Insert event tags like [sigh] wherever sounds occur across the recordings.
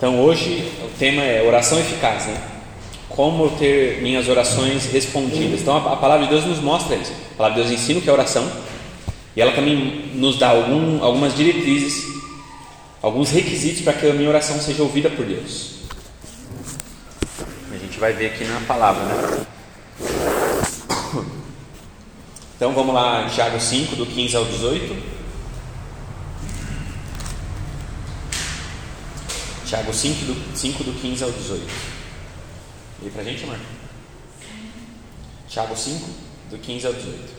Então hoje o tema é oração eficaz, né? Como ter minhas orações respondidas. Então a, a palavra de Deus nos mostra isso. A palavra de Deus ensina o que é oração e ela também nos dá algum, algumas diretrizes, alguns requisitos para que a minha oração seja ouvida por Deus. A gente vai ver aqui na palavra, né? Então vamos lá, Tiago 5, do 15 ao 18. Tiago 5 do, 5, do 15 ao 18. E para a gente, amor? Tiago 5, do 15 ao 18.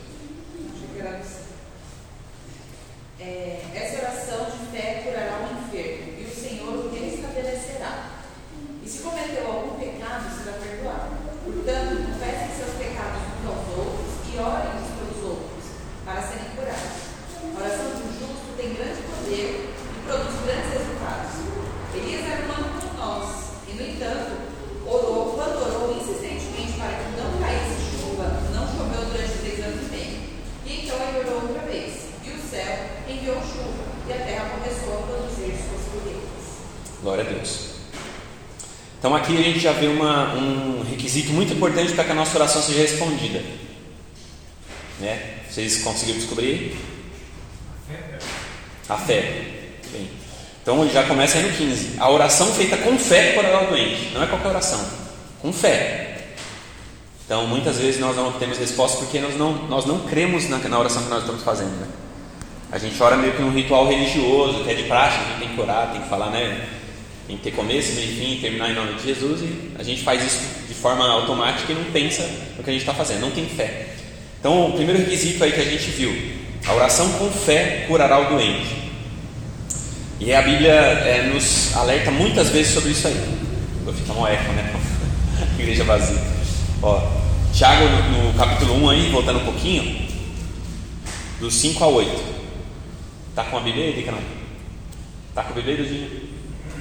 É, essa oração de fé curará o enfermo, e o Senhor o restabelecerá. E se cometeu algum pecado, será perdoado. Portanto, confessem seus pecados uns aos outros e orem uns pelos outros, para serem curados. A oração de um justo tem grande poder e produz grandes resultados. Elias era humano como nós, e no entanto, orou, quando orou insistentemente para que não caísse chuva, não choveu durante três anos e meio. E então ele orou outra vez, e o céu enviou chuva, e a terra começou a produzir suas colheitas. Glória a Deus. Então aqui a gente já vê uma, um requisito muito importante para que a nossa oração seja respondida. Né? Vocês conseguiram descobrir? A fé. Bem, então já começa aí no 15. A oração feita com fé para o doente. Não é qualquer oração. Com fé. Então muitas vezes nós não obtemos resposta porque nós não, nós não cremos na, na oração que nós estamos fazendo. Né? A gente ora meio que num ritual religioso, que é de praxe, a gente tem que orar, tem que falar, né? Que ter começo, meio e fim, terminar em nome de Jesus. E a gente faz isso de forma automática e não pensa no que a gente está fazendo, não tem fé. Então o primeiro requisito aí que a gente viu, a oração com fé curará o doente. E a Bíblia é, nos alerta muitas vezes sobre isso aí. Vou ficar um eco, né? [laughs] Igreja vazia. Ó, Tiago, no, no, capítulo 1 aí, voltando um pouquinho, do 5 a 8. Tá com a Bíblia aí? Tá com a Bíblia aí?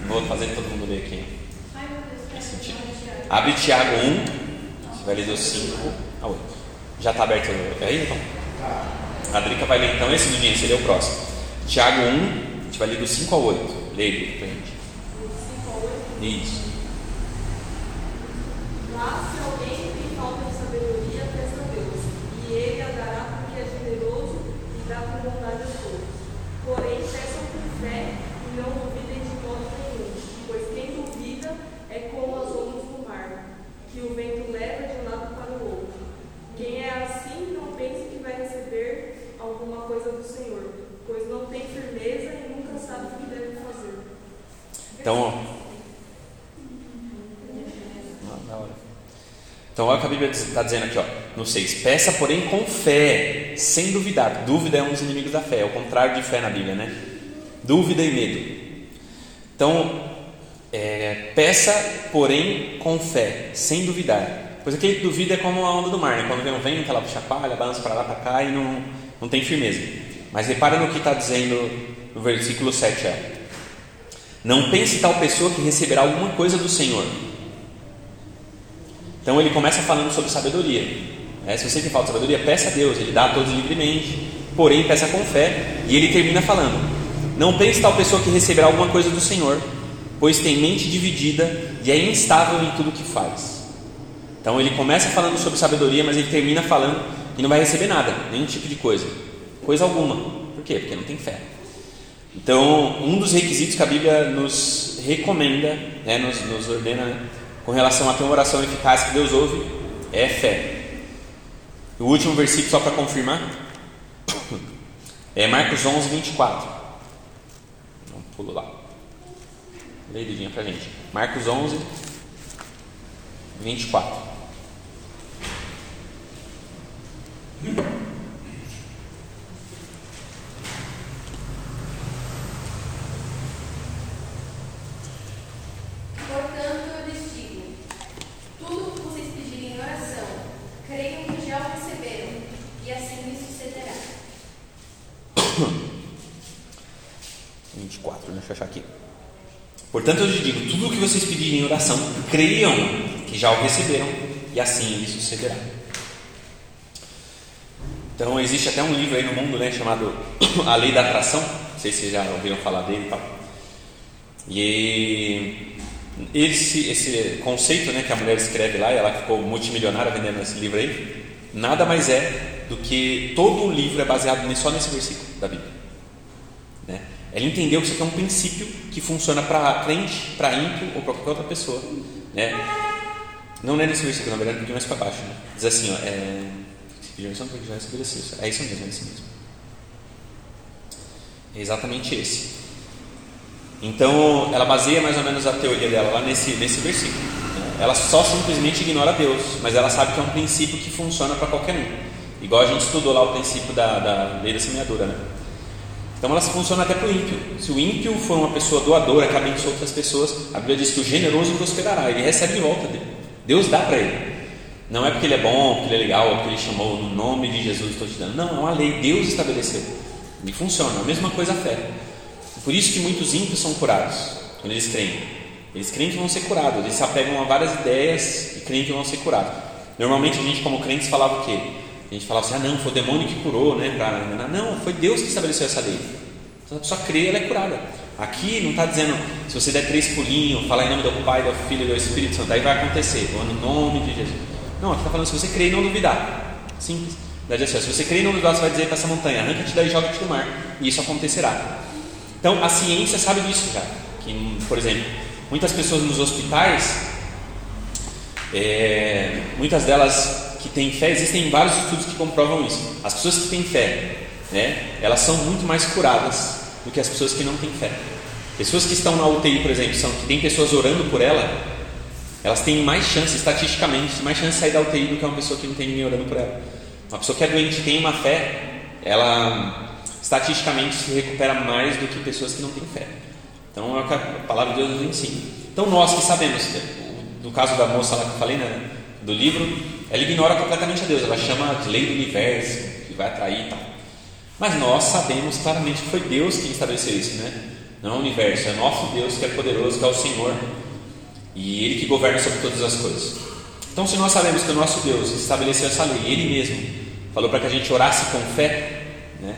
Vou fazer todo mundo ler aqui. Abre Tiago 1, você vai ler do 5 a 8. Já está aberto aí, então? A Drica vai ler então esse, Dudinho, seria o próximo. Tiago 1, gente vai ler do 5 ao 8. Leia aí pra gente. Do 5 ao 8? Isso. Lá, se alguém tem falta de sabedoria, peça a Deus, e Ele a dará porque é generoso e dá com bondade a todos. Porém, peçam com fé e não duvidem de modo nenhum, pois quem duvida é como as ondas do mar, que o vento leva de um lado para o outro. Quem é assim não pense que vai receber alguma coisa do Senhor, pois não tem firmeza e nunca sabe o que deve fazer. Então, hora. Então, olha o que a Bíblia está dizendo aqui, ó, no 6. Peça, porém, com fé, sem duvidar. Dúvida é um dos inimigos da fé, é o contrário de fé na Bíblia, né? Dúvida e medo. Então, é, peça, porém, com fé, sem duvidar. Pois aquele que duvida é como a onda do mar, né? Quando vem um vento, ela chacoalha, balança para lá, para cá e não, não tem firmeza. Mas repara no que está dizendo no versículo 7. É, não pense tal pessoa que receberá alguma coisa do Senhor. Então ele começa falando sobre sabedoria. É, se você tem falta de sabedoria, peça a Deus, Ele dá a todos livremente. Porém, peça com fé. E ele termina falando: Não pense tal pessoa que receberá alguma coisa do Senhor, pois tem mente dividida e é instável em tudo que faz. Então ele começa falando sobre sabedoria, mas ele termina falando que não vai receber nada, nenhum tipo de coisa, coisa alguma. Por quê? Porque não tem fé. Então, um dos requisitos que a Bíblia nos recomenda, né, nos, nos ordena né, com relação a ter uma oração eficaz que Deus ouve, é fé. O último versículo, só para confirmar, é Marcos 11, 24. Não pulo lá. Lê dedinha para gente. Marcos 11, 24. Portanto, eu lhes digo: tudo o que vocês pedirem em oração, creiam que já o receberam, e assim lhes sucederá. 24, deixa eu achar aqui. Portanto, eu lhes digo: tudo o que vocês pedirem em oração, creiam que já o receberam, e assim lhes sucederá. Então, existe até um livro aí no mundo né, chamado [coughs] A Lei da Atração. Não sei se vocês já ouviram falar dele e tal. E esse, esse conceito né, que a mulher escreve lá, e ela ficou multimilionária vendendo esse livro aí, nada mais é do que todo o livro é baseado só nesse versículo da Bíblia. Né? Ela entendeu que isso aqui é um princípio que funciona para crente, para ímpio ou para qualquer outra pessoa. Né? Não é nesse versículo, na verdade, um pouquinho mais para baixo. Né? Diz assim: ó, é, é isso mesmo, é esse mesmo. É exatamente esse. Então, ela baseia mais ou menos a teoria dela lá nesse, nesse versículo. Né? Ela só simplesmente ignora Deus, mas ela sabe que é um princípio que funciona para qualquer um. Igual a gente estudou lá o princípio da, da lei da semeadura, né? Então ela funciona até para o ímpio. Se o ímpio for uma pessoa doadora que abençoa outras pessoas, a Bíblia diz que o generoso prosperará, ele recebe de volta dele. Deus dá para ele. Não é porque ele é bom, porque ele é legal, porque ele chamou no nome de Jesus estou te dando. Não, é uma lei, Deus estabeleceu. E funciona. A mesma coisa a fé. Por isso que muitos ímpios são curados, quando eles creem. Eles creem que vão ser curados, eles se apegam a várias ideias e creem que vão ser curados. Normalmente a gente, como crentes, falava o quê? A gente falava assim: ah, não, foi o demônio que curou, né? Pra... Não, foi Deus que estabeleceu essa lei. Se a pessoa crê, ela é curada. Aqui não está dizendo, se você der três pulinhos, falar em nome do Pai, do Filho e do Espírito Santo, aí vai acontecer, ou no nome de Jesus. Não, aqui está falando se você crer e não duvidar. Simples. Verdade assim, se você crer e não duvidar, você vai dizer para essa montanha, arranca-te daí e joga-te no mar. E isso acontecerá. Então a ciência sabe disso já. Que, por exemplo, muitas pessoas nos hospitais, é, muitas delas têm fé, existem vários estudos que comprovam isso. As pessoas que têm fé, né, elas são muito mais curadas do que as pessoas que não têm fé. Pessoas que estão na UTI, por exemplo, são que tem pessoas orando por ela, elas têm mais chance, estatisticamente, mais chance de sair da UTI do que uma pessoa que não tem ninguém orando por ela. Uma pessoa que é doente e tem uma fé, ela estatisticamente se recupera mais do que pessoas que não têm fé. Então é o que a palavra de Deus nos ensina. Então nós que sabemos, no caso da moça lá que eu falei, né, do livro, ela ignora completamente a Deus, ela chama de lei do universo, que vai atrair e tal. Mas nós sabemos claramente que foi Deus quem estabeleceu isso, né? Não é o universo, é nosso Deus que é poderoso, que é o Senhor. E Ele que governa sobre todas as coisas. Então, se nós sabemos que o nosso Deus estabeleceu essa lei, Ele mesmo falou para que a gente orasse com fé, né?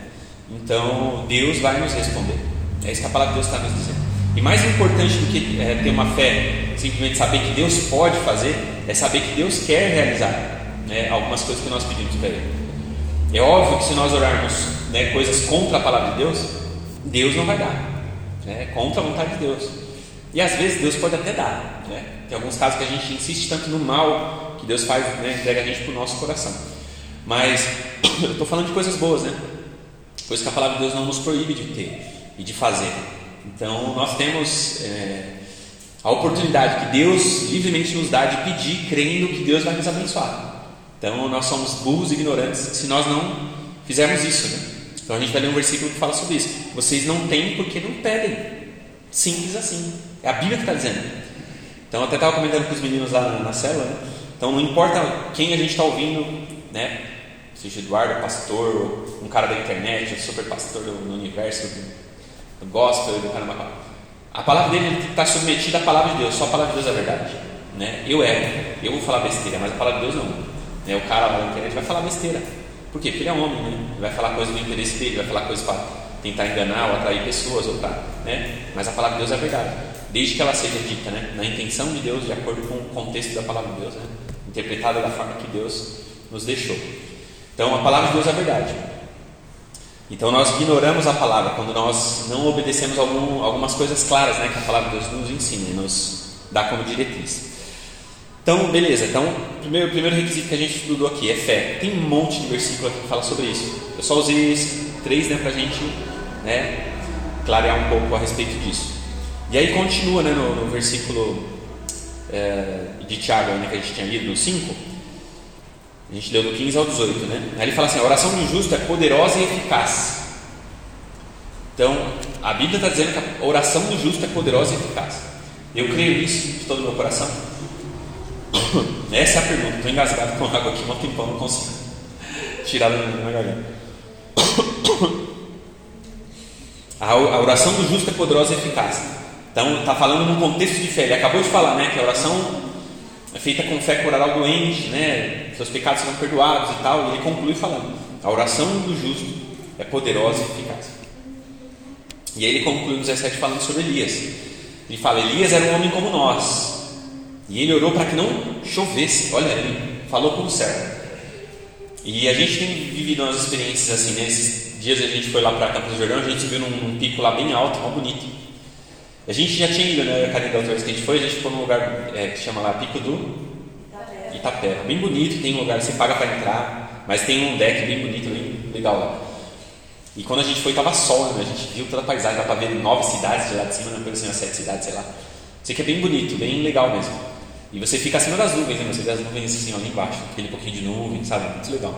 então Deus vai nos responder. É isso que a palavra de Deus está nos dizendo. E mais importante do que é, ter uma fé, simplesmente saber que Deus pode fazer, é saber que Deus quer realizar né, algumas coisas que nós pedimos para Ele. É óbvio que se nós orarmos né, coisas contra a palavra de Deus, Deus não vai dar, né, contra a vontade de Deus. E às vezes Deus pode até dar. Né? Tem alguns casos que a gente insiste tanto no mal que Deus faz, né, entrega a gente para o nosso coração. Mas [coughs] eu estou falando de coisas boas, né? Coisas que a palavra de Deus não nos proíbe de ter e de fazer. Então nós temos é, a oportunidade que Deus livremente nos dá de pedir, crendo que Deus vai nos abençoar. Então nós somos burros e ignorantes se nós não fizermos isso. Né? Então a gente vai ler um versículo que fala sobre isso. Vocês não têm porque não pedem. Simples assim. É a Bíblia que está dizendo. Então eu até estava comentando com os meninos lá na, na célula. Né? Então não importa quem a gente está ouvindo, né? Seja Eduardo, pastor, um cara da internet, um super pastor do universo, gospel, do caramba. A palavra dele está submetida à palavra de Deus, só a palavra de Deus é verdade. Né? Eu erro, eu vou falar besteira, mas a palavra de Deus não. Né? O cara lá na internet vai falar besteira. Por quê? Porque ele é homem, né? Ele vai falar coisas do interesse dele, vai falar coisas para tentar enganar ou atrair pessoas, ou pra, né? Mas a palavra de Deus é verdade. Desde que ela seja dita né? na intenção de Deus, de acordo com o contexto da palavra de Deus, né? interpretada da forma que Deus nos deixou. Então a palavra de Deus é verdade. Então nós ignoramos a palavra quando nós não obedecemos algum, algumas coisas claras né, que a palavra de Deus nos ensina e nos dá como diretriz. Então, beleza. Então, o primeiro, primeiro requisito que a gente estudou aqui é fé. Tem um monte de versículo aqui que fala sobre isso. Eu só usei esses três né, para a gente né, clarear um pouco a respeito disso. E aí continua né, no, no versículo é, de Tiago né, que a gente tinha lido, no 5. A gente leu do 15 ao 18. Né? Aí ele fala assim: a oração do justo é poderosa e eficaz. Então, a Bíblia está dizendo que a oração do justo é poderosa e eficaz. Eu creio nisso de todo o meu coração. [coughs] Essa é a pergunta. Estou engasgado com água aqui, um tempão, não consigo tirar da minha garganta. [coughs] A oração do justo é poderosa e eficaz. Então, está falando num contexto de fé. Ele acabou de falar né, que a oração é feita com fé curará o doente, né, seus pecados serão perdoados e tal. E ele conclui falando: a oração do justo é poderosa e eficaz. E aí ele conclui no 17 falando sobre Elias. Ele fala: Elias era um homem como nós. E ele orou para que não chovesse. Olha, ele falou com o céu. E a gente tem vivido umas experiências assim, nesses dias a gente foi lá para Campos do Jordão, a gente subiu num, num, pico lá bem alto, mal bonito. A gente já tinha ido, né, Karine, da outra vez que a gente foi, a gente foi num lugar é, que chama lá Pico do Itapeva. Bem bonito, tem um lugar, você paga para entrar, mas tem um deck bem bonito, bem legal lá. E quando a gente foi, tava sol, né? a gente viu toda a paisagem, dá para ver nove cidades de lá de cima, não assim, umas sete cidades, sei lá. Isso aqui é bem bonito, bem legal mesmo. E você fica acima das nuvens, né? você vê as nuvens assim, ali embaixo, aquele pouquinho de nuvem, sabe? Muito legal.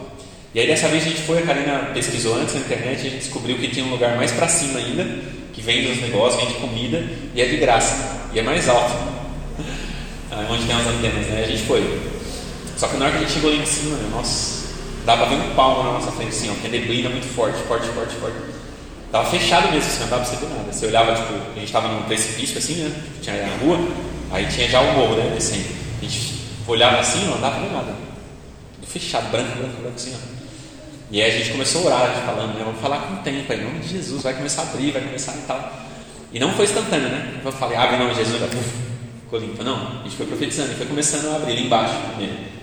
E aí dessa vez a gente foi, a Karina pesquisou antes na internet, a gente descobriu que tinha um lugar mais para cima ainda, que vende os negócios, vende comida e é de graça. E é mais alto. [laughs] onde tem as antenas, né? A gente foi. Só que na hora que a gente chegou ali em cima, né? nossa, pra ver um palmo na nossa frente assim, ó, que é neblina muito forte, forte, forte, forte. Tava fechado mesmo, assim, não dava pra você ver nada. Você olhava, tipo, a gente tava num precipício assim, né? Tinha a rua, aí tinha já o morro, né? Descendo. A gente olhava assim, não dava pra ver nada. Tudo fechado, branco, branco, branco assim, ó. E aí a gente começou a orar, a gente falando, né? Vamos falar com o tempo, em nome de Jesus, vai começar a abrir, vai começar e tal. E não foi instantâneo, né? Eu falei, abre em nome de Jesus, ficou limpo. Não, a gente foi profetizando e foi começando a abrir ali embaixo primeiro.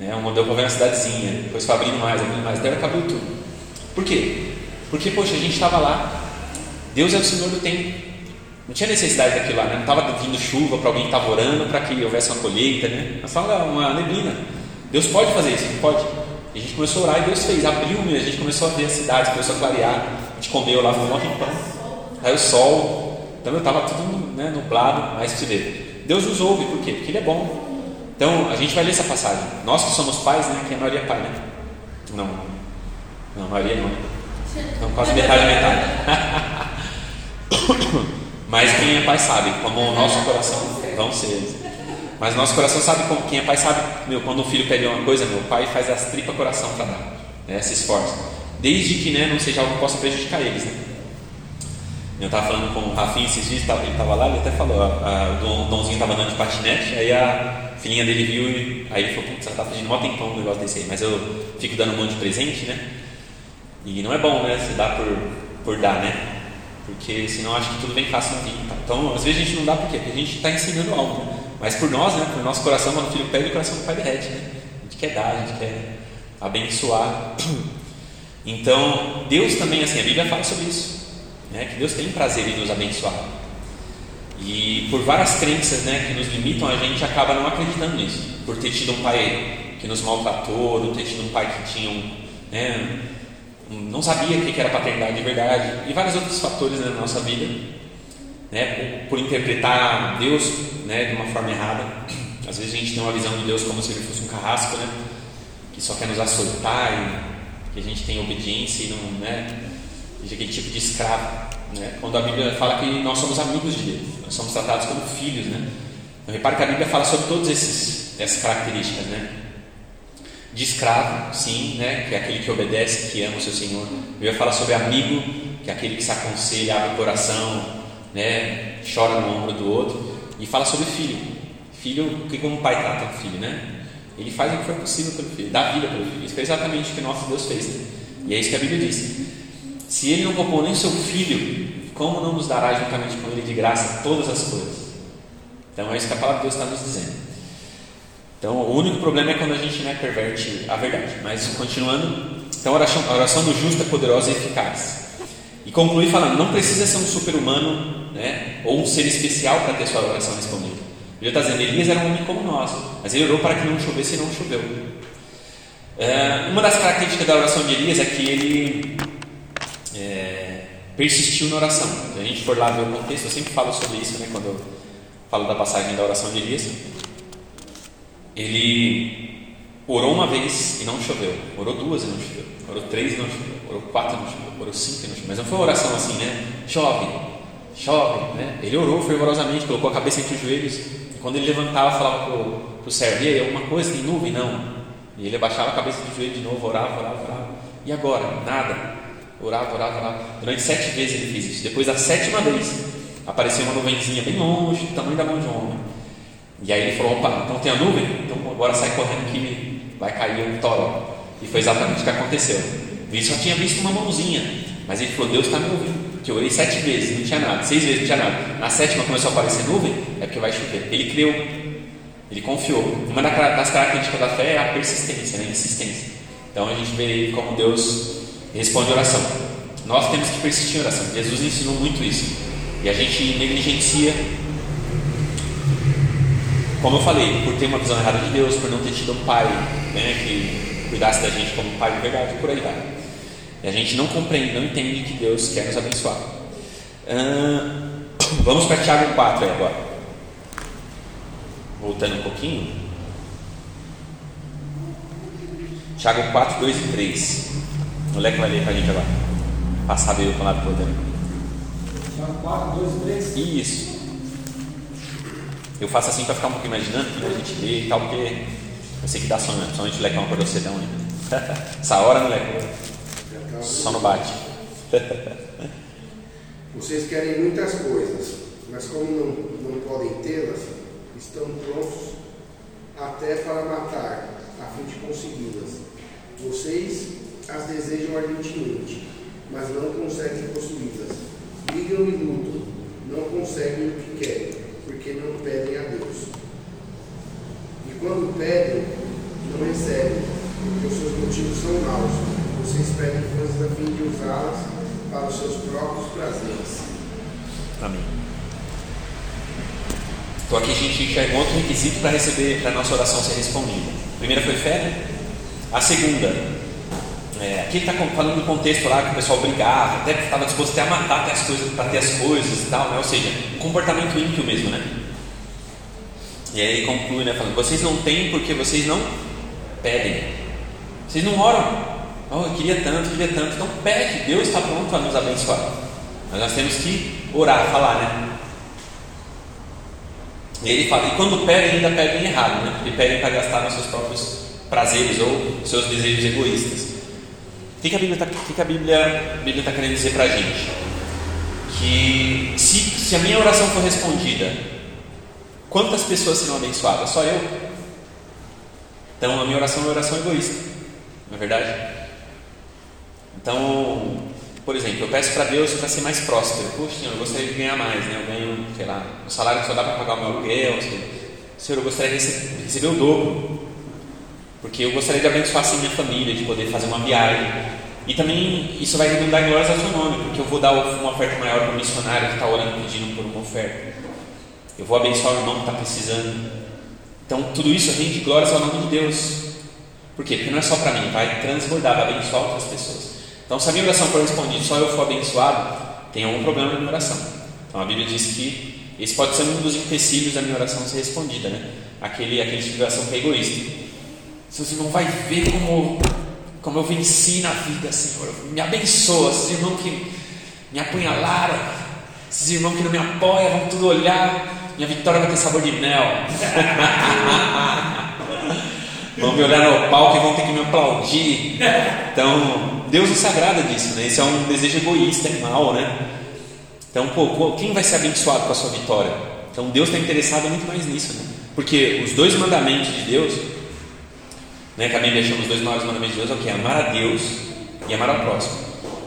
Né? Modelo para ver uma cidadezinha, depois foi abrindo mais, abrindo mais, até acabou tudo. Por quê? Porque, poxa, a gente estava lá, Deus é o Senhor do tempo. Não tinha necessidade daquilo lá, né? não estava vindo chuva para alguém que estava orando para que houvesse uma colheita, né? Mas fala uma neblina. Deus pode fazer isso, pode. E a gente começou a orar e Deus fez, abriu mesmo, a gente começou a ver as cidades, começou a clarear, a gente comeu lá, foi um tempão, aí o sol, então eu estava tudo né, nublado, mas você vê, Deus nos ouve, por quê? Porque Ele é bom. Então a gente vai ler essa passagem. Nós que somos pais, né? Que a maioria é pai, né? Não, não, a maioria não. Então quase metade, metade. [laughs] mas quem é pai sabe, como o nosso coração vão ser. Mas nosso coração sabe como, quem é pai sabe, meu, quando o filho pede uma coisa, meu pai faz as tripas coração para dar, né, se esforça. Desde que né, não seja algo que possa prejudicar eles. Né? Eu estava falando com o Rafinha esses dias, ele estava lá, ele até falou, a, a, o Donzinho estava andando de patinete, aí a filhinha dele viu e aí ele falou, putz, ela está pedindo mó tempão um negócio desse aí, mas eu fico dando um monte de presente, né? E não é bom, né? Se dá por, por dar, né? Porque senão acho que tudo vem fácil na vida. Então, às vezes a gente não dá por quê? Porque a gente está ensinando algo. Né? Mas por nós, né, por nosso coração, quando o filho pede, o coração do pai derrete. Né? A gente quer dar, a gente quer abençoar. Então, Deus também, assim, a Bíblia fala sobre isso. Né, que Deus tem prazer em nos abençoar. E por várias crenças né, que nos limitam, a gente acaba não acreditando nisso. Por ter tido um pai que nos maltratou, ou ter tido um pai que tinha um, né, não sabia o que era paternidade de verdade, e vários outros fatores né, na nossa vida né, por, por interpretar Deus né, de uma forma errada. Às vezes a gente tem uma visão de Deus como se ele fosse um carrasco, né, que só quer nos açoitar, e que a gente tem obediência e não, né, aquele tipo de escravo. Né? Quando a Bíblia fala que nós somos amigos de Deus, nós somos tratados como filhos. Né? Então, repare que a Bíblia fala sobre todas essas características. Né? De escravo, sim, né? que é aquele que obedece, que ama o seu Senhor. A Bíblia fala sobre amigo, que é aquele que se aconselha, abre o coração, né, chora no ombro do outro, e fala sobre filho. Filho, que como o pai trata o filho, né? Ele faz o que for possível pelo filho, dá vida pelo filho. Isso é exatamente o que nosso Deus fez. Né? E é isso que a Bíblia diz. Se ele não poupou nem seu filho, como não nos dará juntamente com ele de graça todas as coisas? Então é isso que a palavra de Deus está nos dizendo. Então o único problema é quando a gente né, perverte a verdade. Mas continuando, então a oração, a oração do justo é poderosa e eficaz. E conclui falando: não precisa ser um super-humano né, ou um ser especial para ter sua oração respondida. Ele está dizendo: Elias era um homem como nós, mas ele orou para que não chovesse e não choveu. É, uma das características da oração de Elias é que ele é, persistiu na oração. Se a gente for lá ver o contexto, eu sempre falo sobre isso né, quando eu falo da passagem da oração de Elias. Ele orou uma vez e não choveu, orou duas e não choveu, orou três e não choveu, orou quatro e não choveu orou cinco minutos, mas não foi uma oração assim, né? Chove, chove, né? Ele orou fervorosamente, colocou a cabeça entre os joelhos, e quando ele levantava, falava para o servo, e aí, alguma coisa, tem nuvem? Não. E ele abaixava a cabeça do joelho de novo, orava, orava, orava. E agora? Nada. Orava, orava, orava. Durante sete vezes ele fez isso. Depois da sétima vez, apareceu uma nuvenzinha bem longe, do tamanho da mão de um homem. E aí ele falou, opa, então tem a nuvem? Então agora sai correndo que vai cair um toró. E foi exatamente o que aconteceu. Ele só tinha visto uma mãozinha, mas ele falou: Deus está me ouvindo. que eu orei sete vezes, não tinha nada, seis vezes não tinha nada. Na sétima começou a aparecer nuvem, é porque vai chover. Ele creu, ele confiou. Uma das características da fé é a persistência, né? a insistência. Então a gente vê como Deus responde oração. Nós temos que persistir em oração. Jesus ensinou muito isso. E a gente negligencia, como eu falei, por ter uma visão errada de Deus, por não ter tido um pai né, que cuidasse da gente como pai de verdade, por aí vai. E a gente não compreende, não entende que Deus quer nos abençoar. [coughs] vamos para Tiago 4 aí agora. Voltando um pouquinho. Tiago 4, 2 e 3. Moleque vai ler para a gente agora. Passar veio para o lado do Tiago 4, 2 e 3. Isso. Eu faço assim para ficar um pouquinho mais dinâmico, a gente lê e tal, porque eu sei que dá sono, principalmente o lecão acordou cedão ainda. [laughs] Essa hora leco. Só não bate. [laughs] Vocês querem muitas coisas, mas como não, não podem tê-las, estão prontos até para matar, a fim de consegui-las. Vocês as desejam ardentemente, mas não conseguem possuí-las. Brigam e lutam, não conseguem o que querem, porque não pedem a Deus. E quando pedem, não recebem, porque os seus motivos são maus vocês pedem coisas a fim de usá-las para os seus próprios prazeres. Amém. Então aqui a gente enxerga outro requisito para receber, para a nossa oração ser respondida. A primeira foi fé, né? A segunda, é, aqui está falando do contexto lá que o pessoal brigava, até estava disposto até a matar até as coisas, para ter as coisas e tal, né? Ou seja, um comportamento ímpio mesmo, né? E aí ele conclui, né? Falando, vocês não têm porque vocês não pedem. Vocês não oram. Oh, eu queria tanto, queria tanto. Então pede, Deus está pronto a nos abençoar. Mas nós temos que orar, falar, né? E ele fala, e quando pedem, ainda pedem errado, né? Porque pedem para gastar nos seus próprios prazeres ou seus desejos egoístas. O que, que a Bíblia está Bíblia, Bíblia tá querendo dizer para a gente? Que se, se a minha oração for respondida, quantas pessoas serão abençoadas? Só eu? Então a minha oração é uma oração egoísta, não é verdade? Então, por exemplo, eu peço para Deus para ser mais próspero. Poxa, Senhor, eu gostaria de ganhar mais, né? Eu ganho, sei lá, o salário que só dá para pagar o meu aluguel. Senhor, eu gostaria de receber o dobro. Porque eu gostaria de abençoar assim minha família, de poder fazer uma viagem. E também isso vai redundar em glórias ao seu nome, porque eu vou dar uma oferta maior para o missionário que está orando pedindo por uma oferta. Eu vou abençoar o irmão que está precisando. Então, tudo isso rende glórias ao nome de Deus. Por quê? Porque não é só para mim, vai transbordar, vai abençoar outras pessoas. Então, se a minha oração for respondida só eu for abençoado, tem algum problema na minha oração. Então, a Bíblia diz que esse pode ser um dos empecilhos da minha oração ser respondida, né? Aquele, aquele tipo de oração que é egoísta. Seus irmãos vai ver como, como eu venci na vida, Senhor. Me abençoa. Esses irmãos que me apunhalaram, esses irmãos que não me apoiam, vão tudo olhar. Minha vitória vai ter sabor de mel. [laughs] vão me olhar no palco e vão ter que me aplaudir. Então, Deus não se agrada disso, né? Esse é um desejo egoísta, é mal, né? Então, pô, quem vai ser abençoado com a sua vitória? Então, Deus está interessado muito mais nisso, né? Porque os dois mandamentos de Deus, né, que a Bíblia chama os dois maiores mandamentos de Deus, é o que? Amar a Deus e amar ao próximo.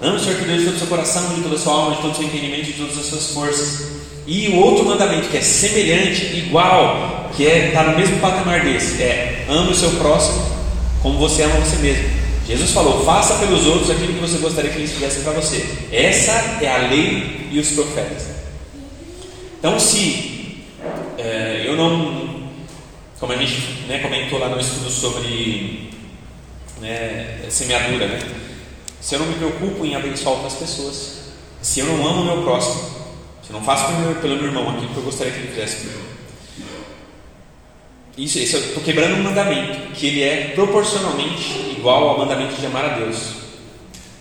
Ame o Senhor teu Deus de todo o seu coração, de toda a sua alma, de todo o seu entendimento, de todas as suas forças. E o outro mandamento que é semelhante, igual, que é está no mesmo patamar desse, é ame o seu próximo como você ama você mesmo. Jesus falou: faça pelos outros aquilo que você gostaria que eles fizessem para você. Essa é a lei e os profetas. Então, se é, eu não, como a gente né, comentou lá no estudo sobre né, semeadura, né? se eu não me preocupo em abençoar outras pessoas, se eu não amo o meu próximo, se eu não faço pelo meu, pelo meu irmão aquilo que eu gostaria que ele fizesse isso, isso eu estou quebrando um mandamento, que ele é proporcionalmente igual ao mandamento de amar a Deus.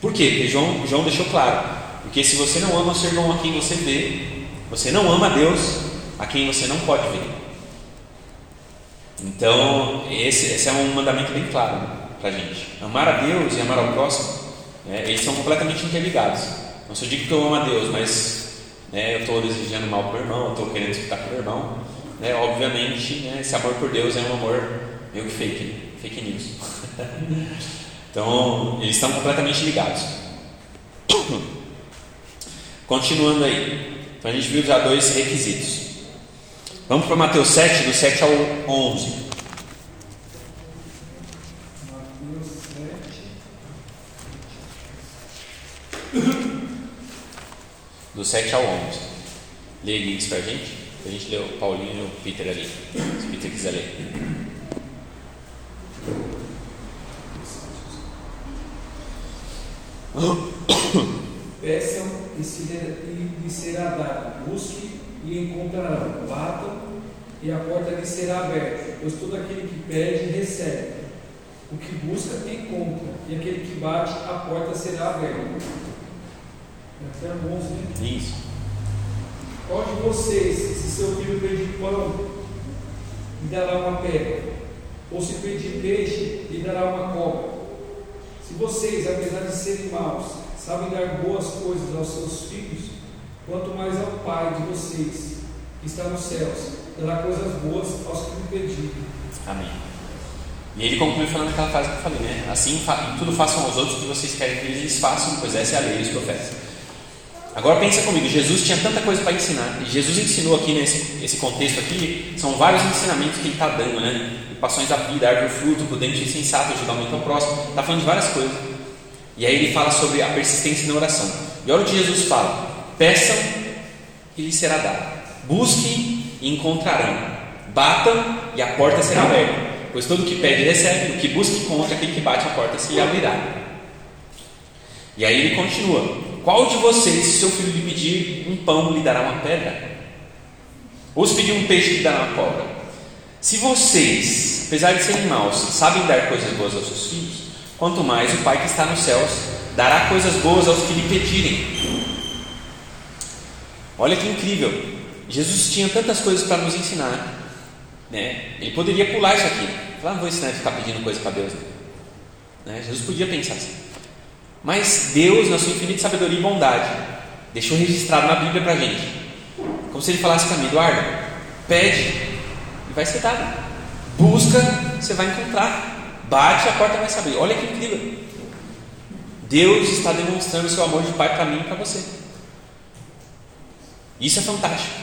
Por quê? Porque João, João deixou claro. Porque se você não ama o seu irmão a quem você vê, você não ama a Deus a quem você não pode ver. Então, esse, esse é um mandamento bem claro né, para a gente. Amar a Deus e amar ao próximo, né, eles são completamente interligados. Não se eu digo que eu amo a Deus, mas né, eu estou desejando mal para o irmão, estou querendo disputar com o irmão, né, obviamente, né, esse amor por Deus é um amor meio que fake, fake news. [laughs] então, eles estão completamente ligados. [coughs] Continuando aí. Então a gente viu já dois requisitos. Vamos para Mateus 7, do 7 ao 11. Mateus 7. Do 7 ao 11. Lê isso para a gente. A gente lê o Paulinho e o Peter ali. Se o Peter quiser ler. [coughs] Peçam e se lhe será dado. Busque e encontrarão. Batam e a porta lhe será aberta. Pois todo aquele que pede, recebe. O que busca, encontra. E aquele que bate, a porta será aberta. É Até 11, né? Isso. Qual de vocês, se seu filho pedir pão, lhe dará uma pedra? Ou se pedir peixe, lhe dará uma cobra? Se vocês, apesar de serem maus, sabem dar boas coisas aos seus filhos, quanto mais ao Pai de vocês, que está nos céus, dará coisas boas aos que lhe pedirem. Amém. E ele conclui falando aquela frase que eu falei, né? Assim, tudo façam aos outros que vocês querem que eles façam, pois essa é a lei dos profetas. Agora pensa comigo, Jesus tinha tanta coisa para ensinar. E Jesus ensinou aqui nesse esse contexto aqui, são vários ensinamentos que ele está dando, né? Passões da vida, árvore fruto, prudente e insensato, ajudar muito ao próximo. Está falando de várias coisas. E aí ele fala sobre a persistência na oração. E olha o que Jesus fala: peçam e lhes será dado. Busquem e encontrarão. Batam e a porta será aberta. Pois todo que pede recebe, o que busca encontra, aquele que bate a porta se lhe abrirá. E aí ele continua: Qual de vocês, se seu filho lhe pedir um pão, lhe dará uma pedra? Ou se pedir um peixe, lhe dará uma cobra? Se vocês, apesar de serem maus, sabem dar coisas boas aos seus filhos, quanto mais o Pai que está nos céus dará coisas boas aos que lhe pedirem. Olha que incrível! Jesus tinha tantas coisas para nos ensinar. Né? Ele poderia pular isso aqui. Falar, não vou ensinar a ficar pedindo coisa para Deus. Né? Jesus podia pensar assim. Mas Deus, na sua infinita sabedoria e bondade, deixou registrado na Bíblia para a gente. Como se ele falasse para mim, Eduardo, pede e vai ser dado. Busca, você vai encontrar. Bate, a porta vai se abrir. Olha que incrível. Deus está demonstrando o seu amor de pai para mim e para você. Isso é fantástico.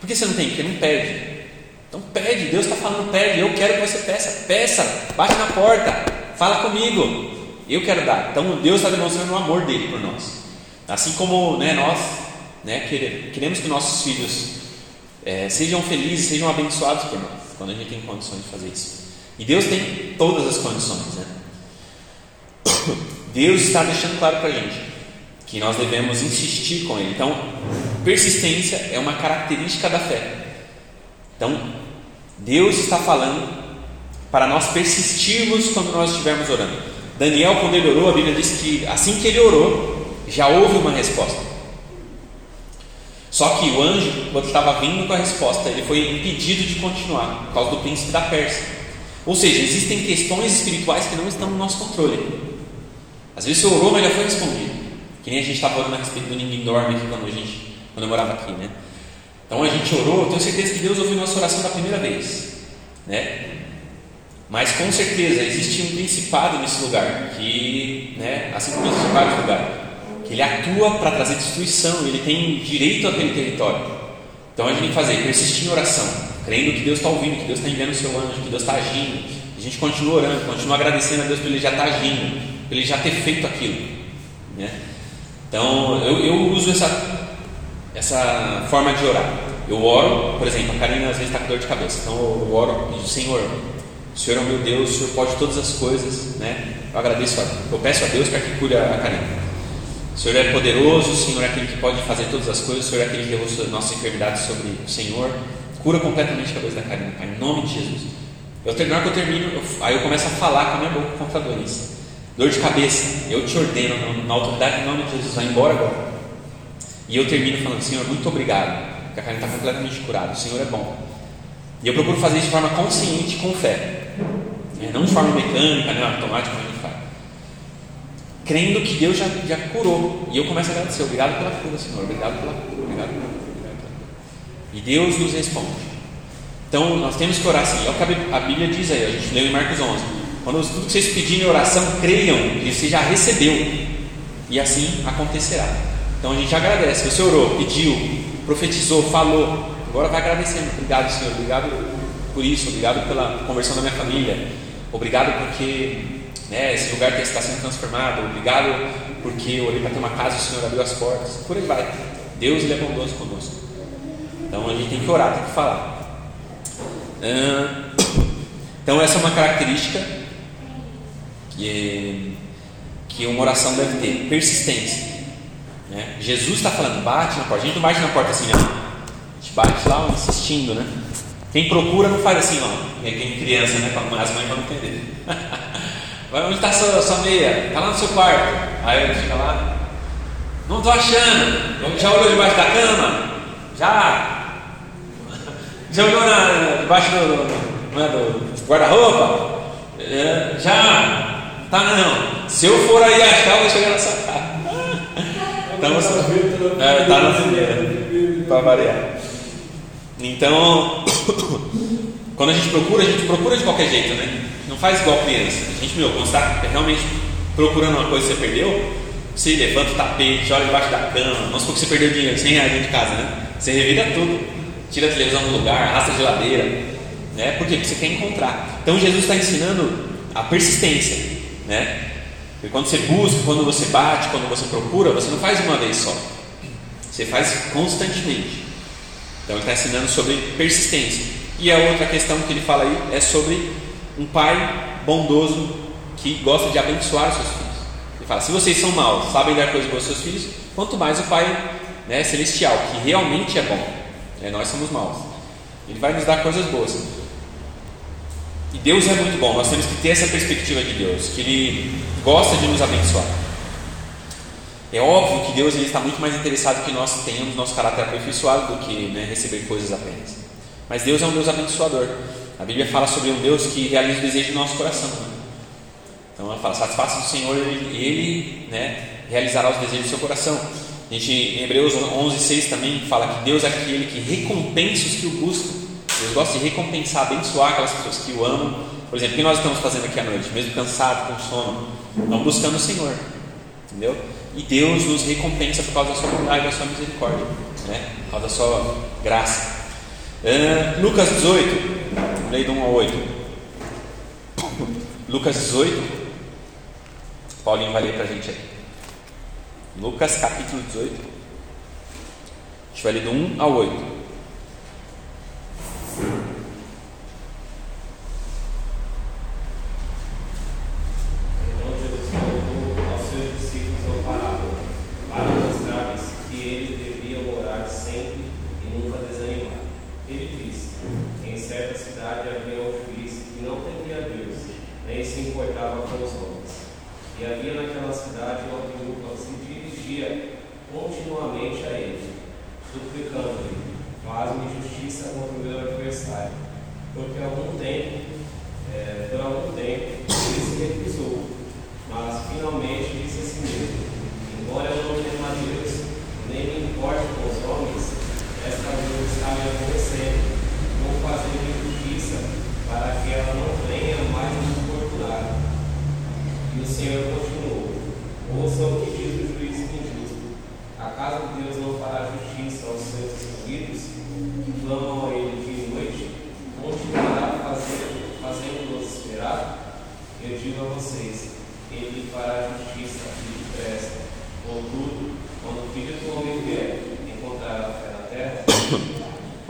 Por que você não tem? Porque não pede. Então pede, Deus está falando, pede, eu quero que você peça, peça, bate na porta, fala comigo, eu quero dar. Então Deus está demonstrando o amor dele por nós. Assim como né, nós né, queremos que nossos filhos é, sejam felizes, sejam abençoados por nós, quando a gente tem condições de fazer isso. E Deus tem todas as condições. Né? [coughs] Deus está deixando claro para a gente que nós devemos insistir com Ele. Então, persistência é uma característica da fé. Então, Deus está falando para nós persistirmos quando nós estivermos orando. Daniel, quando ele orou, a Bíblia diz que assim que ele orou, já houve uma resposta. Só que o anjo, quando estava vindo com a resposta, ele foi impedido de continuar por causa do príncipe da Pérsia. Ou seja, existem questões espirituais que não estão no nosso controle. Às vezes você orou, mas já foi respondido. Que nem a gente estava orando a respeito do ninguém dorme aqui quando, a gente, quando eu morava aqui, né? Então a gente orou, eu tenho certeza que Deus ouviu nossa oração da primeira vez, né? Mas com certeza existe um principado nesse lugar, que, né, assim como existe vários lugares, que ele atua para trazer destruição, ele tem direito àquele território. Então a gente tem que fazer, persistir em oração, crendo que Deus está ouvindo, que Deus está enviando o seu anjo, que Deus está agindo. A gente continua orando, continua agradecendo a Deus por ele já estar tá agindo, por ele já ter feito aquilo. Né? Então eu, eu uso essa, essa forma de orar. Eu oro, por exemplo, a Karina às vezes está com dor de cabeça, então eu oro e digo, Senhor, o Senhor é meu Deus, o Senhor pode todas as coisas, né? Eu agradeço, a, eu peço a Deus para que cure a Karina. O Senhor é poderoso, o Senhor é aquele que pode fazer todas as coisas, o Senhor é aquele que levou nossas enfermidades sobre o Senhor. Cura completamente a cabeça da Karina, Pai, em nome de Jesus. Eu terminar que eu termino, eu, aí eu começo a falar com a minha boca contra a doença. Dor de cabeça, eu te ordeno, na autoridade em nome de Jesus, vai embora agora. E eu termino falando, Senhor, muito obrigado porque a carne está completamente curada. O Senhor é bom. E eu procuro fazer isso de forma consciente com fé. É, não de forma mecânica, né, automática, como a gente faz. Crendo que Deus já, já curou. E eu começo a agradecer. Obrigado pela cura, Senhor. Obrigado pela cura. Obrigado pela cura. Obrigado pela cura. E Deus nos responde. Então nós temos que orar assim. É o que a Bíblia diz aí. A gente leu em Marcos 11. Quando tudo que vocês pedirem em oração, creiam que você já recebeu. E assim acontecerá. Então a gente agradece. Você orou, pediu, profetizou, falou. Agora vai agradecendo. Obrigado, Senhor. Obrigado por isso. Obrigado pela conversão da minha família. Obrigado porque né, esse lugar está sendo transformado. Obrigado porque eu orei para ter uma casa e o Senhor abriu as portas. Por aí vai. Deus ele é bondoso conosco. Então a gente tem que orar, tem que falar. Então essa é uma característica que, que uma oração deve ter, persistência. Né? Jesus está falando, bate na porta. A gente não bate na porta assim, não. A gente bate lá insistindo, né? Quem procura não faz assim, não. Quem criança, né? As mães vão entender. Vai onde está sua, sua meia? Está lá no seu quarto. Aí ele fica lá. Não estou achando. Já olhou debaixo da cama? Já. [laughs] Já olhou na, debaixo do, do, é, do guarda-roupa? É, já. Tá não. Se eu for aí achar, eu vou chegar na sua casa. [laughs] Então, é, tá na fileira. Para variar. Então, [coughs] quando a gente procura, a gente procura de qualquer jeito, né? Não faz igual criança. A gente, meu, quando está realmente procurando uma coisa que você perdeu, você levanta o tapete, olha debaixo da cama. Vamos supor que você perdeu dinheiro, 100 reais dentro de casa, né? Você revira tudo, tira a televisão do lugar, arrasta a geladeira. Né? Por quê? Porque você quer encontrar. Então Jesus está ensinando a persistência. Né? Porque quando você busca, quando você bate, quando você procura, você não faz uma vez só. Você faz constantemente. Então ele está ensinando sobre persistência. E a outra questão que ele fala aí é sobre um pai bondoso que gosta de abençoar os seus filhos. Ele fala: se vocês são maus, sabem dar coisas boas aos seus filhos, quanto mais o Pai né, celestial, que realmente é bom. Né, nós somos maus. Ele vai nos dar coisas boas. E Deus é muito bom, nós temos que ter essa perspectiva de Deus, que Ele gosta de nos abençoar. É óbvio que Deus ele está muito mais interessado que nós tenhamos nosso caráter aperfeiçoado do que né, receber coisas apenas. Mas Deus é um Deus abençoador. A Bíblia fala sobre um Deus que realiza o desejo do nosso coração. Né? Então ela fala: satisfaça do Senhor, Ele, ele né, realizará os desejos do seu coração. A gente, em Hebreus 11, 6 também fala que Deus é aquele que recompensa os que o buscam. Deus gosta de recompensar, abençoar aquelas pessoas que o amam. Por exemplo, o que nós estamos fazendo aqui à noite, mesmo cansado, com sono? Estamos buscando o Senhor. Entendeu? E Deus nos recompensa por causa da sua bondade, da sua misericórdia, né? por causa da sua graça. Uh, Lucas 18, lei do 1 a 8. Lucas 18, Paulinho vai ler para a gente aí. Lucas capítulo 18. A gente vai ler do 1 ao 8.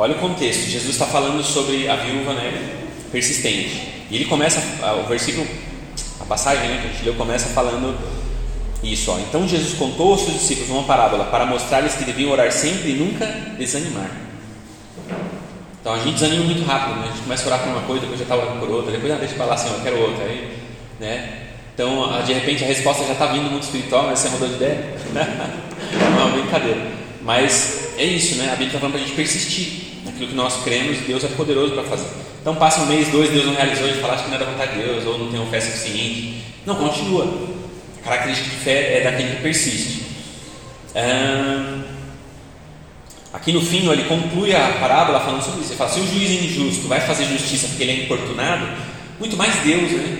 Olha o contexto. Jesus está falando sobre a viúva né, persistente. E ele começa, o versículo, a passagem né, que a gente leu, começa falando isso. Ó. Então Jesus contou aos seus discípulos uma parábola para mostrar-lhes que deviam orar sempre e nunca desanimar. Então a gente desanima muito rápido, né? a gente começa a orar por uma coisa, depois já está orando por outra, depois ah, deixa para lá assim, eu quero outra. Aí, né? Então de repente a resposta já está vindo muito espiritual, mas você mudou de ideia. [laughs] Não, brincadeira. Mas é isso, né? A Bíblia está falando para a gente persistir naquilo que nós cremos, Deus é poderoso para fazer. Então passa um mês, dois, Deus não realizou, gente fala que não é da vontade de Deus, ou não tem fé suficiente. Não, continua. A característica de fé é daquele que persiste. aqui no fim, ele conclui a parábola falando sobre isso. Ele fala: se o juiz é injusto vai fazer justiça porque ele é importunado, muito mais Deus, né?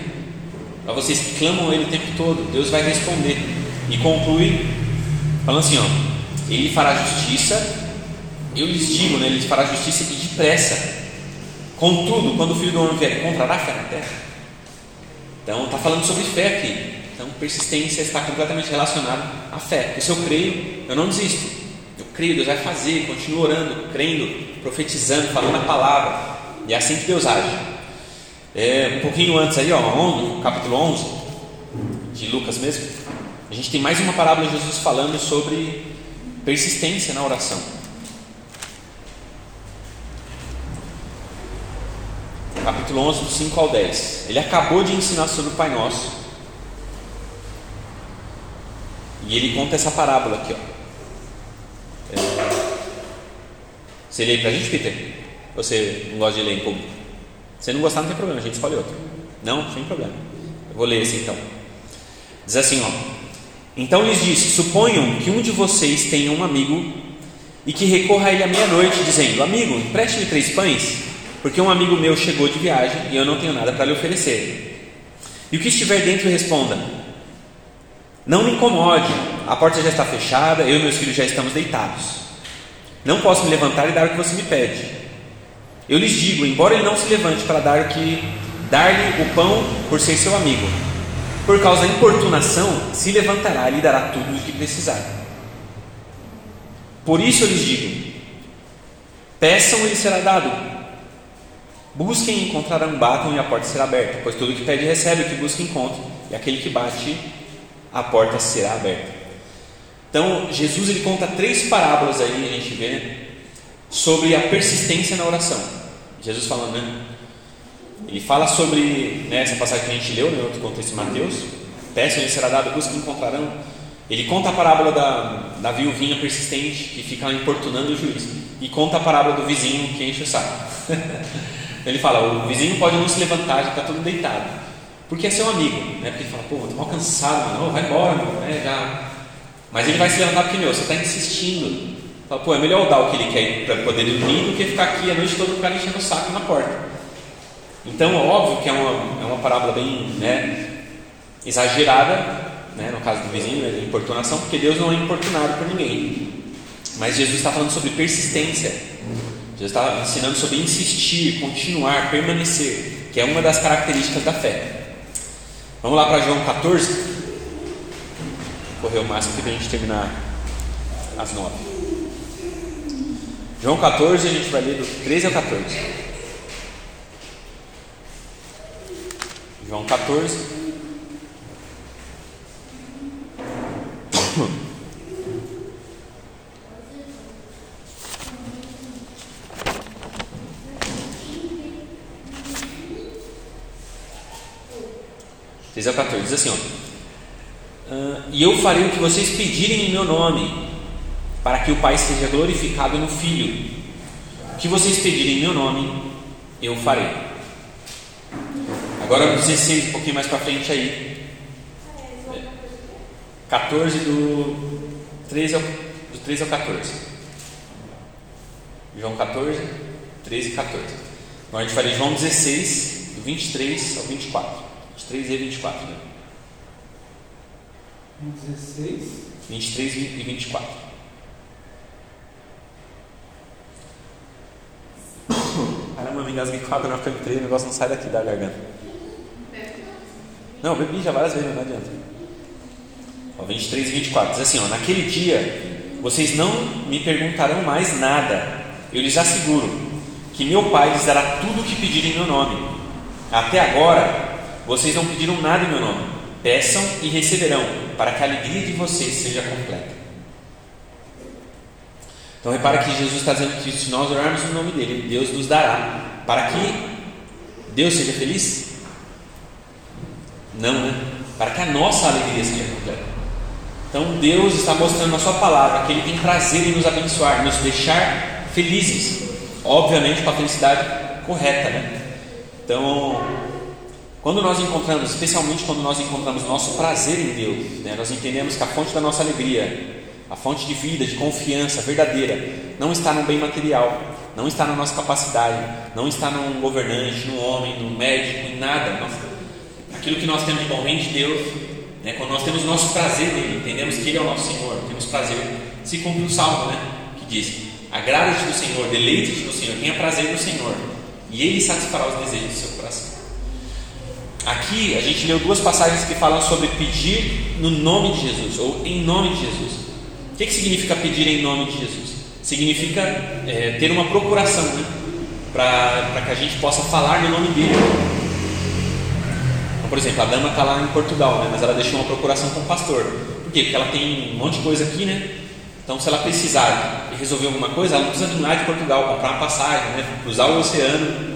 Para vocês que clamam ele o tempo todo, Deus vai responder. E conclui falando assim: ó, ele fará justiça. Eu lhes digo, né, ele fará justiça e depressa. Contudo, quando o filho do homem vier, encontrará fé na terra? Então, está falando sobre fé aqui. Então, persistência está completamente relacionada à fé. Porque se eu creio, eu não desisto. Eu creio, Deus vai fazer, continuo orando, crendo, profetizando, falando a palavra. E é assim que Deus age. É, um pouquinho antes aí, ó, 11, capítulo 11, de Lucas mesmo, a gente tem mais uma parábola de Jesus falando sobre persistência na oração. Capítulo 11, do 5 ao 10. Ele acabou de ensinar sobre o Pai Nosso. E ele conta essa parábola aqui, ó. É... Você lê para a gente, Peter? Você não gosta de ler em público? Se não gostar, não tem problema, a gente escolhe outro. Não, sem problema. Eu vou ler esse então. Diz assim, ó. Então lhes disse: Suponham que um de vocês tenha um amigo e que recorra a ele à meia-noite, dizendo: Amigo, empreste-me três pães, porque um amigo meu chegou de viagem e eu não tenho nada para lhe oferecer. E o que estiver dentro responda: Não me incomode, a porta já está fechada, eu e meus filhos já estamos deitados. Não posso me levantar e dar o que você me pede. Eu lhes digo, embora ele não se levante para dar que dar-lhe o pão por ser seu amigo, por causa da importunação, se levantará e lhe dará tudo o que precisar. Por isso eu lhes digo: peçam e lhe será dado. Busquem e encontrarão, batam e a porta será aberta. Pois todo que pede recebe, o que busca encontra, e aquele que bate, a porta será aberta. Então, Jesus ele conta três parábolas aí, a gente vê, sobre a persistência na oração. Jesus falando, né? Ele fala sobre né, essa passagem que a gente leu, né, outro contexto de Mateus: peçam e será dado, busquem e encontrarão. Ele conta a parábola da, da viuvinha persistente que fica importunando o juiz, e conta a parábola do vizinho que enche o saco. [laughs] ele fala: o vizinho pode não se levantar, já está todo deitado, porque é seu amigo, né? porque ele fala: pô, estou mal cansado, mano, vai embora, mano, né? já. Mas ele vai se levantar porque, meu, você está insistindo. Fala, pô, é melhor dar o que ele quer para poder dormir do que ficar aqui a noite toda o cara enchendo o saco na porta. Então, óbvio que é uma, é uma parábola bem né, exagerada, né, no caso do vizinho, né, importunação, porque Deus não é importunado por ninguém. Mas Jesus está falando sobre persistência. Jesus está ensinando sobre insistir, continuar, permanecer, que é uma das características da fé. Vamos lá para João 14. Correr o máximo que a gente terminar às nove. João 14, a gente vai ler do 13 ao 14. João 14. Três ao 14, diz assim: ó, ah, E eu farei o que vocês pedirem em meu nome, para que o Pai seja glorificado no Filho. O que vocês pedirem em meu nome, eu farei. Agora 16, um pouquinho mais para frente aí. 14 do 13 ao, do 13 ao 14. João 14, 13 e 14. Agora a gente faria João 16, do 23 ao 24. 23 e 24. Né? 16, 23 e 24. Caramba, me engasguei com água na hora que eu entrei, o negócio não sai daqui da garganta. Não, bebi já várias vezes, não adianta. Ó, 23 e 24, diz assim: ó, Naquele dia, vocês não me perguntarão mais nada, eu lhes asseguro que meu Pai lhes dará tudo o que pedirem em meu nome. Até agora, vocês não pediram nada em meu nome. Peçam e receberão, para que a alegria de vocês seja completa. Então repara que Jesus está dizendo que se nós orarmos no nome dele, Deus nos dará. Para que Deus seja feliz? Não, né? Para que a nossa alegria seja completa. Então Deus está mostrando na sua palavra que Ele tem prazer em nos abençoar, nos deixar felizes. Obviamente com a felicidade correta, né? Então, quando nós encontramos, especialmente quando nós encontramos nosso prazer em Deus, né, nós entendemos que a fonte da nossa alegria a fonte de vida, de confiança verdadeira, não está no bem material, não está na nossa capacidade, não está num governante, num homem, num médico, em nada. Nós, aquilo que nós temos de bom vem de Deus. Né? Quando nós temos nosso prazer nele, entendemos que Ele é o nosso Senhor, temos prazer se cumpre o salmo, né? Que diz: Agrada-te do Senhor, deleite-te do Senhor, tenha prazer no Senhor, e Ele satisfará os desejos do seu coração. Aqui a gente leu duas passagens que falam sobre pedir no nome de Jesus, ou em nome de Jesus. O que, que significa pedir em nome de Jesus? Significa é, ter uma procuração, né? Para que a gente possa falar no nome dele. Então, por exemplo, a dama está lá em Portugal, né? mas ela deixou uma procuração com o pastor. Por quê? Porque ela tem um monte de coisa aqui, né? Então, se ela precisar resolver alguma coisa, ela não precisa vir lá de Portugal, comprar uma passagem, né? cruzar o oceano,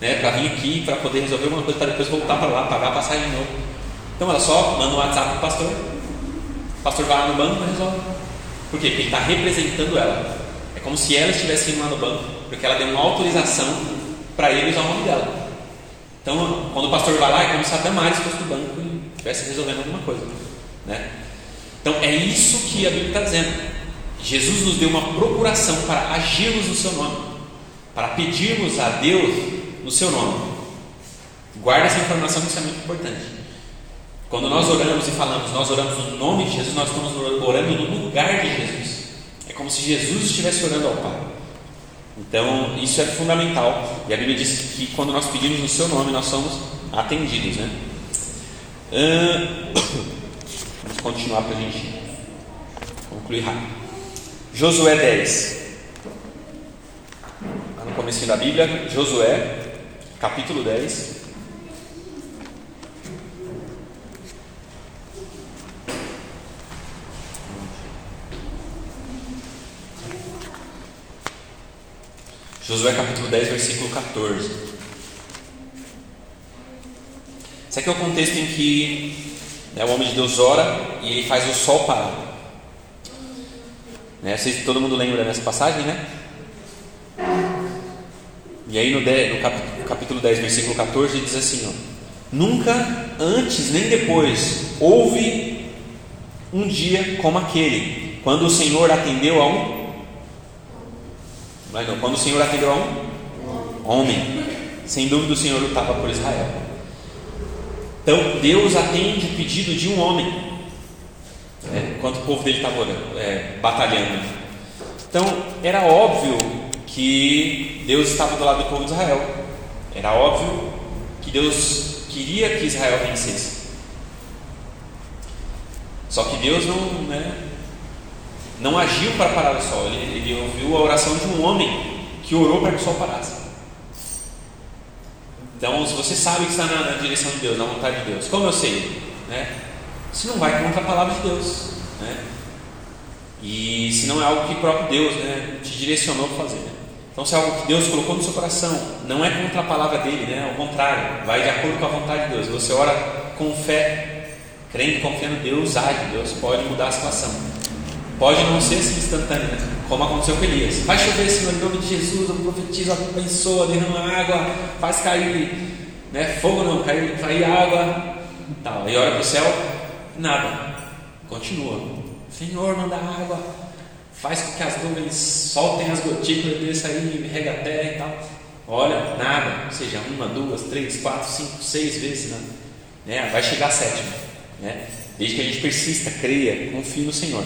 né? para vir aqui, para poder resolver alguma coisa, para depois voltar para lá, pagar a passagem de novo. Então, ela só manda um WhatsApp para o pastor, o pastor vai lá no banco e resolve. Por quê? Porque ele está representando ela. É como se ela estivesse indo lá no banco, porque ela deu uma autorização para ele usar o nome dela. Então, quando o pastor vai lá, é como se a Damares fosse do banco e estivesse resolvendo alguma coisa. Né? Então, é isso que a Bíblia está dizendo. Jesus nos deu uma procuração para agirmos no seu nome, para pedirmos a Deus no seu nome. Guarda essa informação que isso é muito importante. Quando nós oramos e falamos, nós oramos no nome de Jesus, nós estamos orando no lugar de Jesus. É como se Jesus estivesse orando ao Pai. Então, isso é fundamental. E a Bíblia diz que quando nós pedimos no seu nome, nós somos atendidos. Né? [coughs] Vamos continuar para a gente concluir rápido. Josué 10. Lá no começo da Bíblia, Josué, capítulo 10. Josué capítulo 10, versículo 14. Esse aqui é o contexto em que né, o homem de Deus ora e ele faz o sol parar. Né, sei todo mundo lembra dessa passagem, né? E aí no, 10, no capítulo, capítulo 10, versículo 14, diz assim: ó, Nunca antes nem depois houve um dia como aquele, quando o Senhor atendeu a um não, quando o Senhor atendeu a um homem, sem dúvida o Senhor lutava por Israel. Então Deus atende o pedido de um homem, né, enquanto o povo dele estava é, batalhando. Então era óbvio que Deus estava do lado do povo de Israel. Era óbvio que Deus queria que Israel vencesse. Só que Deus não, né, não agiu para parar o sol, ele, ele ouviu a oração de um homem que orou para que o sol parasse. Então, se você sabe que está na, na, direção de Deus, na vontade de Deus, como eu sei? Né? Se não vai contra a palavra de Deus. Né? E se não é algo que próprio Deus né, te direcionou a fazer. Né? Então, se é algo que Deus colocou no seu coração, não é contra a palavra dele, né? ao contrário, vai de acordo com a vontade de Deus. Você ora com fé, crendo, confiando em Deus, age, Deus pode mudar a situação. Pode não ser assim instantâneo, né? como aconteceu com Elias. Vai chover, Senhor, em nome de Jesus, eu profetizo, abençoa, derrama água, faz cair né? fogo, não, cair, cair água. Tal. E ora para o céu, nada. Continua. Senhor, manda água, faz com que as nuvens soltem as gotículas desse aí, rega terra e tal. Olha, nada. Ou seja, uma, duas, três, quatro, cinco, seis vezes nada. Né? Vai chegar a sétima. Né? Desde que a gente persista, creia, confie no Senhor.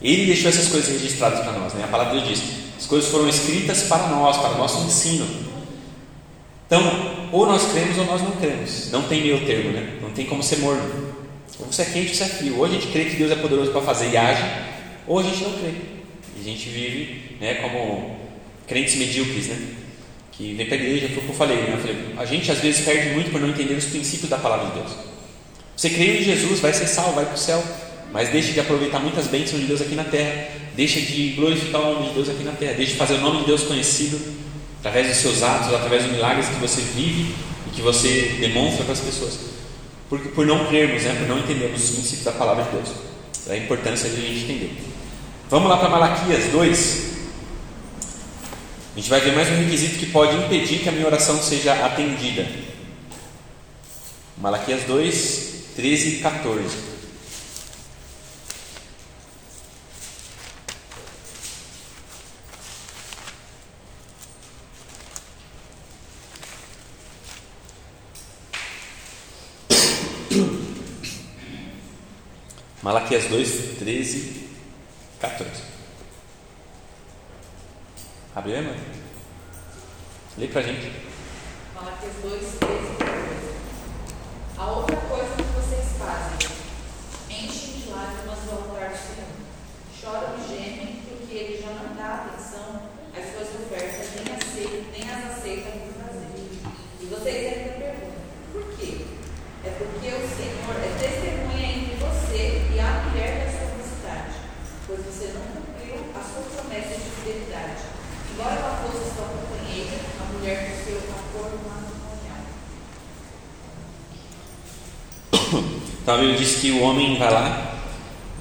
Ele deixou essas coisas registradas para nós. Né? A palavra diz: as coisas foram escritas para nós, para o nosso ensino. Então, ou nós cremos ou nós não cremos. Não tem meio termo, né? Não tem como ser morno. Ou você é quente ou você é frio. Ou a gente crê que Deus é poderoso para fazer e age, ou a gente não crê. E a gente vive né, como crentes medíocres, né? Que vem para a igreja, foi o que eu falei, né? Eu falei, a gente às vezes perde muito por não entender os princípios da palavra de Deus. Você crê em Jesus, vai ser salvo, vai para o céu. Mas deixe de aproveitar muitas bênçãos de Deus aqui na terra. Deixe de glorificar o nome de Deus aqui na terra. Deixe de fazer o nome de Deus conhecido através dos seus atos, através dos milagres que você vive e que você demonstra para as pessoas. Porque por não crermos, né, por não entendermos os princípios da palavra de Deus. É a importância de a gente entender. Vamos lá para Malaquias 2. A gente vai ver mais um requisito que pode impedir que a minha oração seja atendida. Malaquias 2, 13 e 14. Malaquias 2, 13 14. Abre aí, mano. Lê pra gente. Malaquias 2, 13 e 14. A outra coisa que vocês fazem, enchem de lágrimas o altar do Senhor. Choram e gemem, porque ele já não dá atenção às suas ofertas, nem, aceita, nem as aceita com prazer. E vocês ainda perguntam, por quê? É porque o Senhor é testemunha entre você e a mulher da sua mocidade, pois você não cumpriu a sua promessa de fidelidade. Embora ela fosse sua companheira, a mulher do seu acordo [coughs] matrimonial. Então a Bíblia diz que o homem vai lá,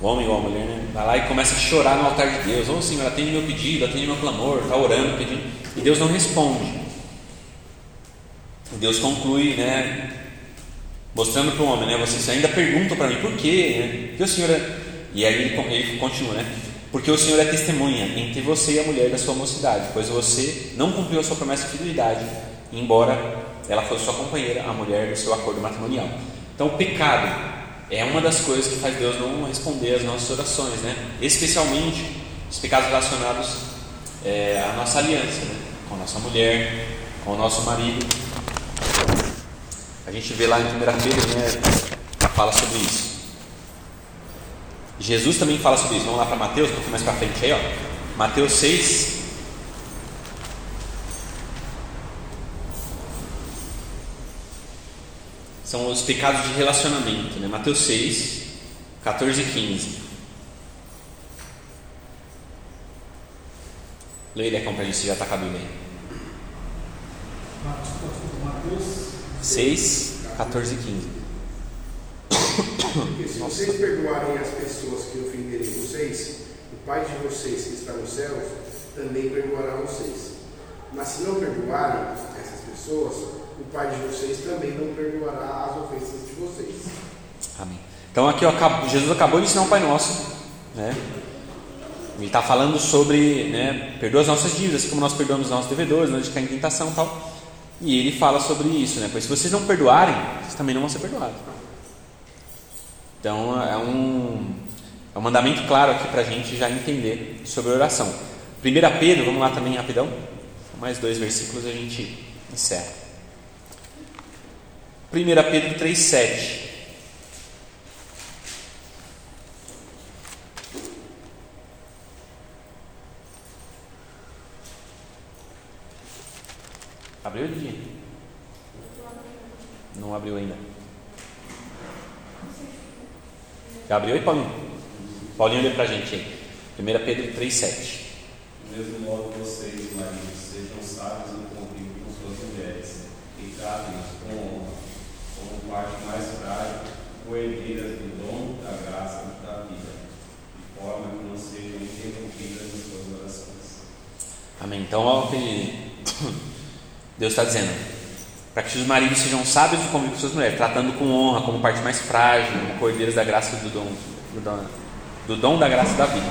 o homem ou a mulher, né, vai lá e começa a chorar no altar de Deus. Ô Senhor, atende meu pedido, atende meu clamor, está orando, pedindo, e Deus não responde. Deus conclui, né, mostrando para o homem, né, vocês ainda perguntam para mim por quê, né, porque o Senhor é, e aí ele, continua, né, porque o Senhor é testemunha entre você e a mulher da sua mocidade, pois você não cumpriu a sua promessa de fidelidade, embora ela fosse sua companheira, a mulher do seu acordo matrimonial. Então, o pecado é uma das coisas que faz Deus não responder às nossas orações, né? Especialmente os pecados relacionados é, à nossa aliança, né? com a nossa mulher, com o nosso marido. A gente vê lá em 1 Pedro, né? Fala sobre isso. Jesus também fala sobre isso. Vamos lá para Mateus, um pouquinho mais para frente aí, ó. Mateus 6, são os pecados de relacionamento, né? Mateus 6, 14 e 15. Leia ele para a gente se já está com a Bíblia aí. Mateus 6, 14 e 15. Porque se vocês perdoarem as pessoas que ofenderem vocês, o Pai de vocês que está nos céus também perdoará vocês. Mas se não perdoarem essas pessoas, o Pai de vocês também não perdoará as ofensas de vocês. Amém. Então aqui ó, Jesus acabou de ensinar o Pai Nosso, né? Ele está falando sobre, né, perdoa as nossas dívidas, como nós perdoamos os nossos devedores, não de cair em tentação e tal. E ele fala sobre isso, né? Pois se vocês não perdoarem, vocês também não vão ser perdoados. Então é um, é um mandamento claro aqui para a gente já entender sobre oração. 1 Pedro, vamos lá também rapidão. Mais dois versículos a gente encerra. 1 Pedro 3,7. Abriu dia? Não abriu ainda. Abriu aí, Paulinho? Paulinho, olha pra gente aí. 1 Pedro 3,7. Do mesmo modo, vocês, maridos, sejam sábios no convívio com suas mulheres e tratem-nas com honra, como parte mais frágil, coerdeiras do dom da graça da vida, de forma que não sejam interrompidas em suas orações. Amém. Então, olha o que [coughs] Deus está dizendo. Para que os maridos sejam sábios no convívio com suas mulheres, tratando com honra, como parte mais frágil, como cordeiros da graça do dom, do dom, do dom da graça da vida.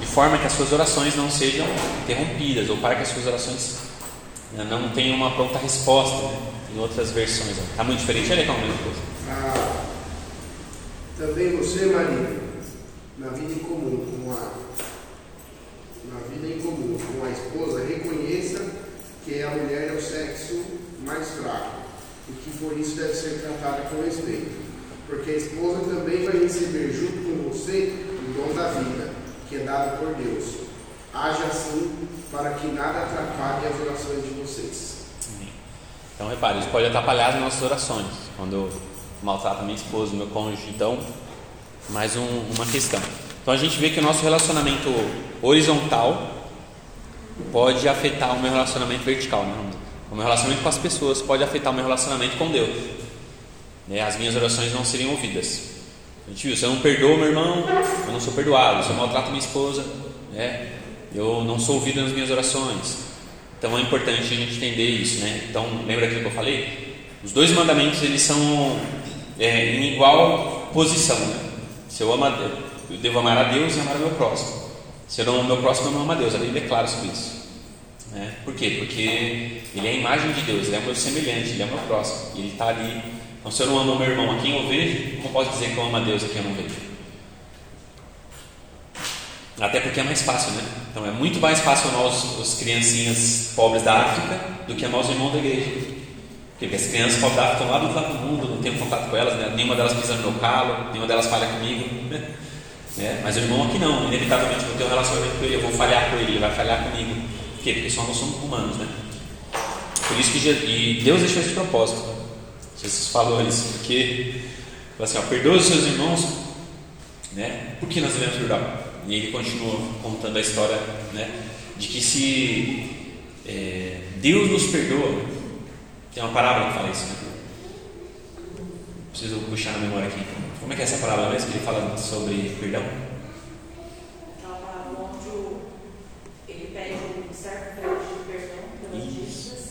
De forma que as suas orações não sejam interrompidas, ou para que as suas orações não tenham uma pronta resposta, né? em outras versões. Está muito diferente, olha com a mesma coisa. Ah, também você, marido, na vida em comum com a na vida em comum com a esposa, reconheça que a mulher é o sexo mais fraco e que por isso deve ser tratada com respeito. Porque a esposa também vai receber junto com você o dom da vida, que é dado por Deus. Haja assim para que nada atrapalhe as orações de vocês. Então repare, isso pode atrapalhar as nossas orações. Quando eu maltrato minha esposa, meu cônjuge, então, mais um, uma questão. Então a gente vê que o nosso relacionamento horizontal pode afetar o meu relacionamento vertical. Né? O meu relacionamento com as pessoas pode afetar o meu relacionamento com Deus. Né? As minhas orações não seriam ouvidas. A gente viu, se eu não perdoo meu irmão, eu não sou perdoado. Se eu maltrato minha esposa, né? eu não sou ouvido nas minhas orações. Então é importante a gente entender isso. Né? Então, lembra aquilo que eu falei? Os dois mandamentos eles são é, em igual posição. Né? Se eu amo a Deus, eu devo amar a Deus e amar o meu próximo. Se eu não amo o meu próximo, eu não amo a Deus. A Bíblia é clara sobre isso. Né? Por quê? Porque ele é a imagem de Deus, ele é o meu semelhante, ele é o meu próximo. Ele está ali. Então, se eu não amo meu irmão a quem eu vejo, como posso dizer que eu amo a Deus a quem eu não vejo? Até porque é mais fácil, né? Então é muito mais fácil amar os, criancinhas pobres da África do que os irmãos da igreja. Porque as crianças pobres da África estão lá do outro lado do mundo, não tenho contato com elas, né? nenhuma delas pisa no meu calo, nenhuma delas falha comigo. Né? É, mas o irmão aqui não, inevitavelmente eu ter um relacionamento com ele, eu vou falhar com ele, ele vai falhar comigo. Porque só nós somos humanos, né? Por isso que Jesus, e Deus deixou esse propósito. Jesus falou isso, porque falou assim, ó, perdoa os seus irmãos, né? Por que nós devemos perdoar? E ele continua contando a história, né? De que se é, Deus nos perdoa, tem uma parábola que fala isso, né? Preciso puxar na memória aqui. Como é que é essa parábola mesmo? Que ele fala sobre perdão? Aquela palavra onde o- ele pede, o servo pede perdão pelas Isso. dívidas,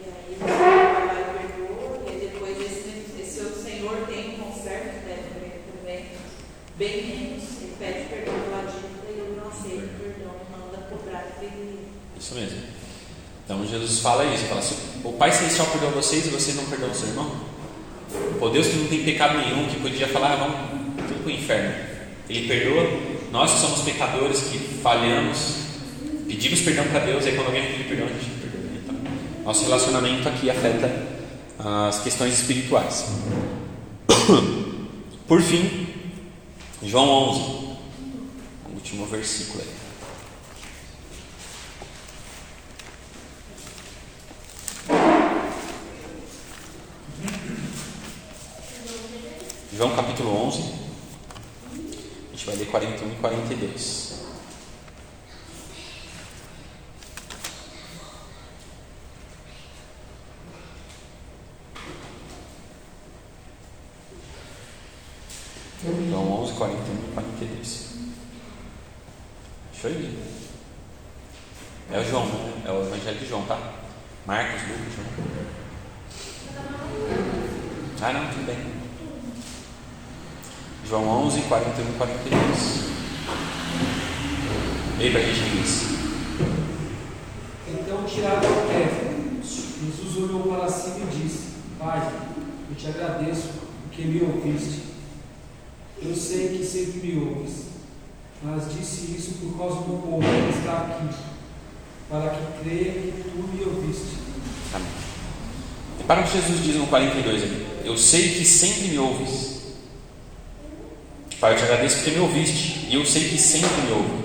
e aí o servo vai lá e perdoa, e aí depois esse, esse outro senhor tem um conserto, deve também, bem pede perdão pela dívida e ele não aceita o perdão, manda cobrar dele. Isso mesmo. Então Jesus fala isso, fala assim, o Pai Celestial perdoa vocês e vocês não perdoam o seu irmão? Pô, Deus que não tem pecado nenhum, que podia falar, ah, vamos tudo para o inferno. Ele perdoa, nós que somos pecadores, que falhamos, pedimos perdão para Deus, e quando alguém pedir perdão, a gente perdoa. né? Então, nosso relacionamento aqui afeta as questões espirituais. [coughs] Por fim, João 11, o último versículo aí. João capítulo 11, a gente vai ler 41 e 42. João 11, 41 e 42. Deixa eu ir. É o João, é o Evangelho de João, tá? Marcos, Lucas, João. Ah, não, tudo bem. João 11, 41 e 42. Leia para a gente inglês. Então tiraram a pedra. Jesus olhou para cima e disse: Pai, eu te agradeço porque me ouviste. Sei que sempre me ouves, mas disse isso por causa do povo que está aqui, para que creia que tu me ouviste. Amém. Repara o que Jesus diz no 42 ali. Eu sei que sempre me ouves. Pai, eu te agradeço porque me ouviste. E eu sei que sempre me ouve.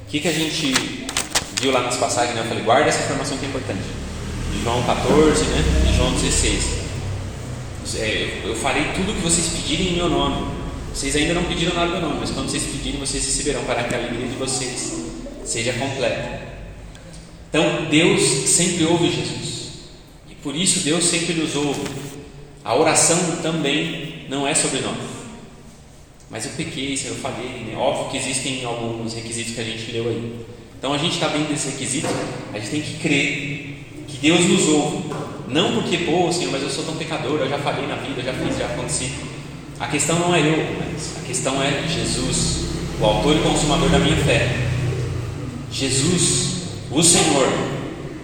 O que, que a gente viu lá nas passagens? Né? Eu falei, guarda essa informação que é importante. De João 14, né? De João 16. É, eu, farei tudo o que vocês pedirem em meu nome. Vocês ainda não pediram nada em meu nome, mas quando vocês pedirem, vocês receberão para que a alegria de vocês seja completa. Então, Deus sempre ouve Jesus. E por isso Deus sempre nos ouve. A oração também não é sobre nós. Mas eu pequei, eu falhei. Né? Óbvio que existem alguns requisitos que a gente leu aí. Então a gente está bem desse requisito, a gente tem que crer que Deus nos ouve. Não porque, pô, Senhor, mas eu sou tão pecador, eu já falhei na vida, eu já fiz, já aconteci. A questão não é eu, mas a questão é Jesus, o autor e consumador da minha fé. Jesus, o Senhor.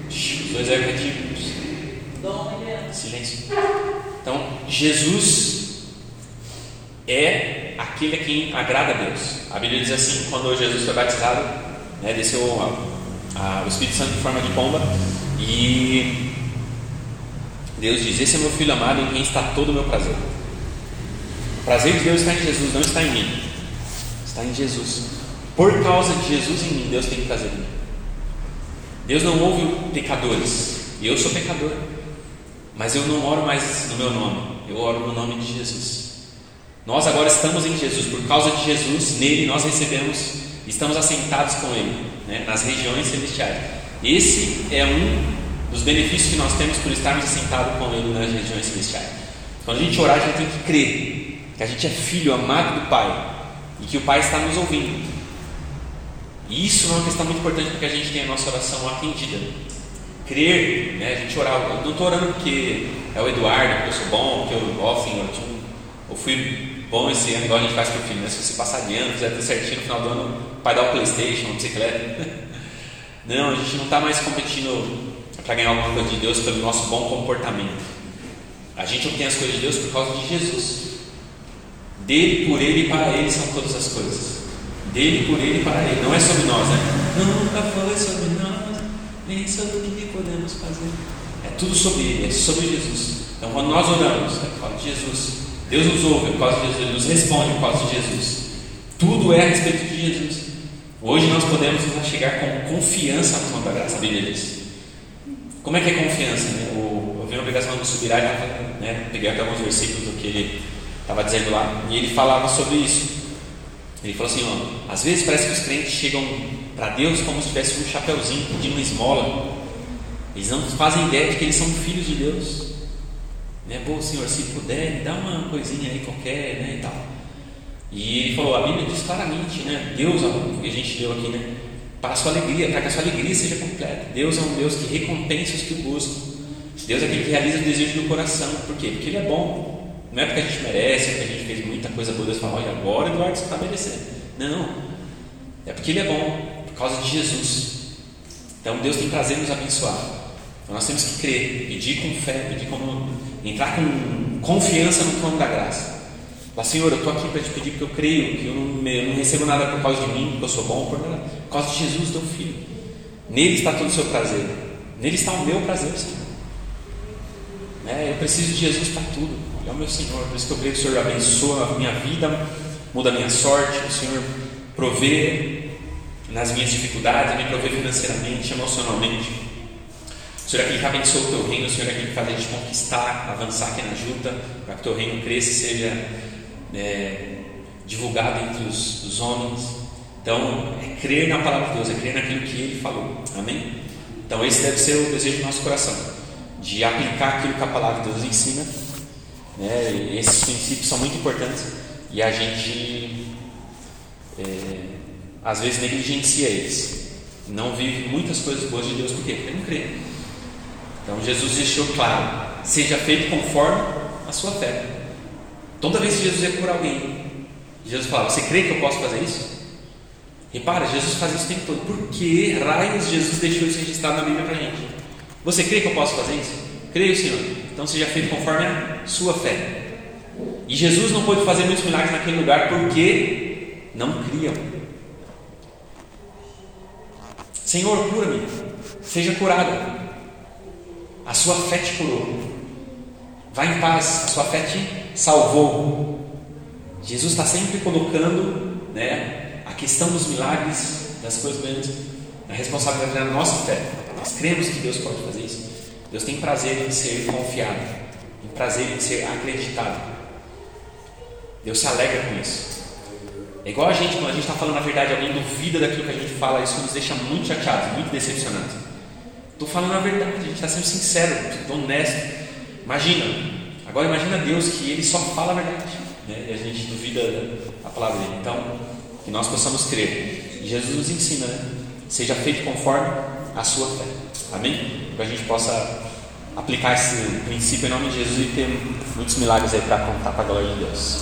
Os dois adjetivos. Silêncio. Então, Jesus é aquele a quem agrada a Deus. A Bíblia diz assim: quando Jesus foi batizado, né, desceu a- a- o Espírito Santo em forma de pomba e Deus diz: Esse é meu filho amado em quem está todo o meu prazer. O prazer de Deus está em Jesus, não está em mim, está em Jesus. Por causa de Jesus em mim, Deus tem prazer em mim. Deus não ouve pecadores, e eu sou pecador. Mas eu não oro mais no meu nome, eu oro no nome de Jesus. Nós agora estamos em Jesus, por causa de Jesus, nele nós recebemos, estamos assentados com Ele, né, nas regiões celestiais. Esse é um dos benefícios que nós temos por estarmos assentados com Ele nas regiões celestiais. Quando a gente orar, a gente tem que crer que a gente é filho amado do Pai e que o Pai está nos ouvindo. E isso é uma questão muito importante para que a gente tenha a nossa oração atendida crer, né? a gente orar. Eu não estou orando porque é o Eduardo, porque eu sou bom, porque eu, ó Senhor, eu, fui bom esse ano, igual a gente faz com o filho, né? Se você passar de ano, fizer tudo certinho, no final do ano, o pai dá o Playstation, uma [laughs] bicicleta. Não, a gente não está mais competindo para ganhar alguma coisa de Deus pelo nosso bom comportamento. A gente obtém as coisas de Deus por causa de Jesus. Dele, por Ele e para Ele são todas as coisas. Dele, por ele e para ele. Não é sobre nós, né? Nunca foi sobre nós, nem sobre o que podemos fazer. É tudo sobre ele, é sobre Jesus. Então quando nós oramos, é por causa de Jesus. Deus nos ouve é por causa de Jesus, Ele nos responde por causa de Jesus. Tudo é a respeito de Jesus. Hoje nós podemos chegar com confiança no da graça, a Bíblia diz. Como é que é confiança? Né? O, eu vi uma obrigação do Subirá, né? peguei até alguns versículos do que ele estava dizendo lá, e ele falava sobre isso. Ele falou assim: ó, às vezes parece que os crentes chegam para Deus como se tivesse um chapeuzinho pedindo uma esmola. Eles não fazem ideia de que eles são filhos de Deus. Né? Pô, Senhor, se puder, me dá uma coisinha aí qualquer, né? E tal. E ele falou: a Bíblia diz claramente, né? Deus, que a gente leu aqui, né? Para a sua alegria, para que a sua alegria seja completa. Deus é um Deus que recompensa os que o buscam. Deus é aquele que realiza o desejo do coração. Por quê? Porque Ele é bom. Não é porque a gente merece, é porque a gente fez muita coisa boa. Deus fala, olha, agora Eduardo você está merecendo. Não. É porque Ele é bom, por causa de Jesus. Então Deus tem prazer em nos abençoar. Então nós temos que crer, pedir com fé, pedir como, entrar com confiança no trono da graça. Falar, Senhor, eu estou aqui para te pedir porque eu creio que eu não, eu não, recebo nada por causa de mim, porque eu sou bom, por, nada, por causa de Jesus, teu filho. Nele está todo o seu prazer. Nele está o meu prazer, Senhor. É, eu preciso de Jesus para tudo. Ele é o meu Senhor. Por isso que eu creio que o Senhor abençoa a minha vida, muda a minha sorte. O Senhor provê nas minhas dificuldades, me provê financeiramente, emocionalmente. O Senhor é aquele que abençoa o teu reino, o Senhor é aquele que faz a gente conquistar, avançar aqui na junta, para que o teu reino cresça e seja é, divulgado entre os, os, homens. Então, é crer na palavra de Deus, é crer naquilo que Ele falou. Amém? Então, esse deve ser o desejo do nosso coração, de aplicar aquilo que a palavra de Deus ensina. Né? esses princípios são muito importantes e a gente é, às vezes negligencia eles. Não vive muitas coisas boas de Deus, por quê? Porque não crê. Então Jesus deixou claro: seja feito conforme a sua fé. Toda vez que Jesus ia curar alguém, Jesus falava: Você crê que eu posso fazer isso? Repara, Jesus faz isso o tempo todo. Por que raios Jesus deixou isso registrado na Bíblia para a gente? Você crê que eu posso fazer isso? Creio, Senhor. Então seja feito conforme a sua fé. E Jesus não pôde fazer muitos milagres naquele lugar porque não criam. Senhor, cura-me. Seja curado. A sua fé te curou. Vá em paz, a sua fé te salvou. Jesus está sempre colocando né, a questão dos milagres, das coisas grandes, a responsabilidade da nossa fé. Nós cremos que Deus pode fazer isso. Deus tem prazer em ser confiado, tem prazer em ser acreditado. Deus se alegra com isso. É igual a gente, quando a gente está falando a verdade, alguém duvida daquilo que a gente fala, isso nos deixa muito chateados, muito decepcionados. Estou falando a verdade, a gente está sendo sincero, honesto. Imagina, agora imagina Deus que Ele só fala a verdade, né? e a gente duvida a palavra dele. Então, que nós possamos crer. E Jesus nos ensina, né? Seja feito conforme a sua fé. Amém? Que a gente possa aplicar esse princípio em nome de Jesus e ter muitos milagres aí para contar para a glória de Deus.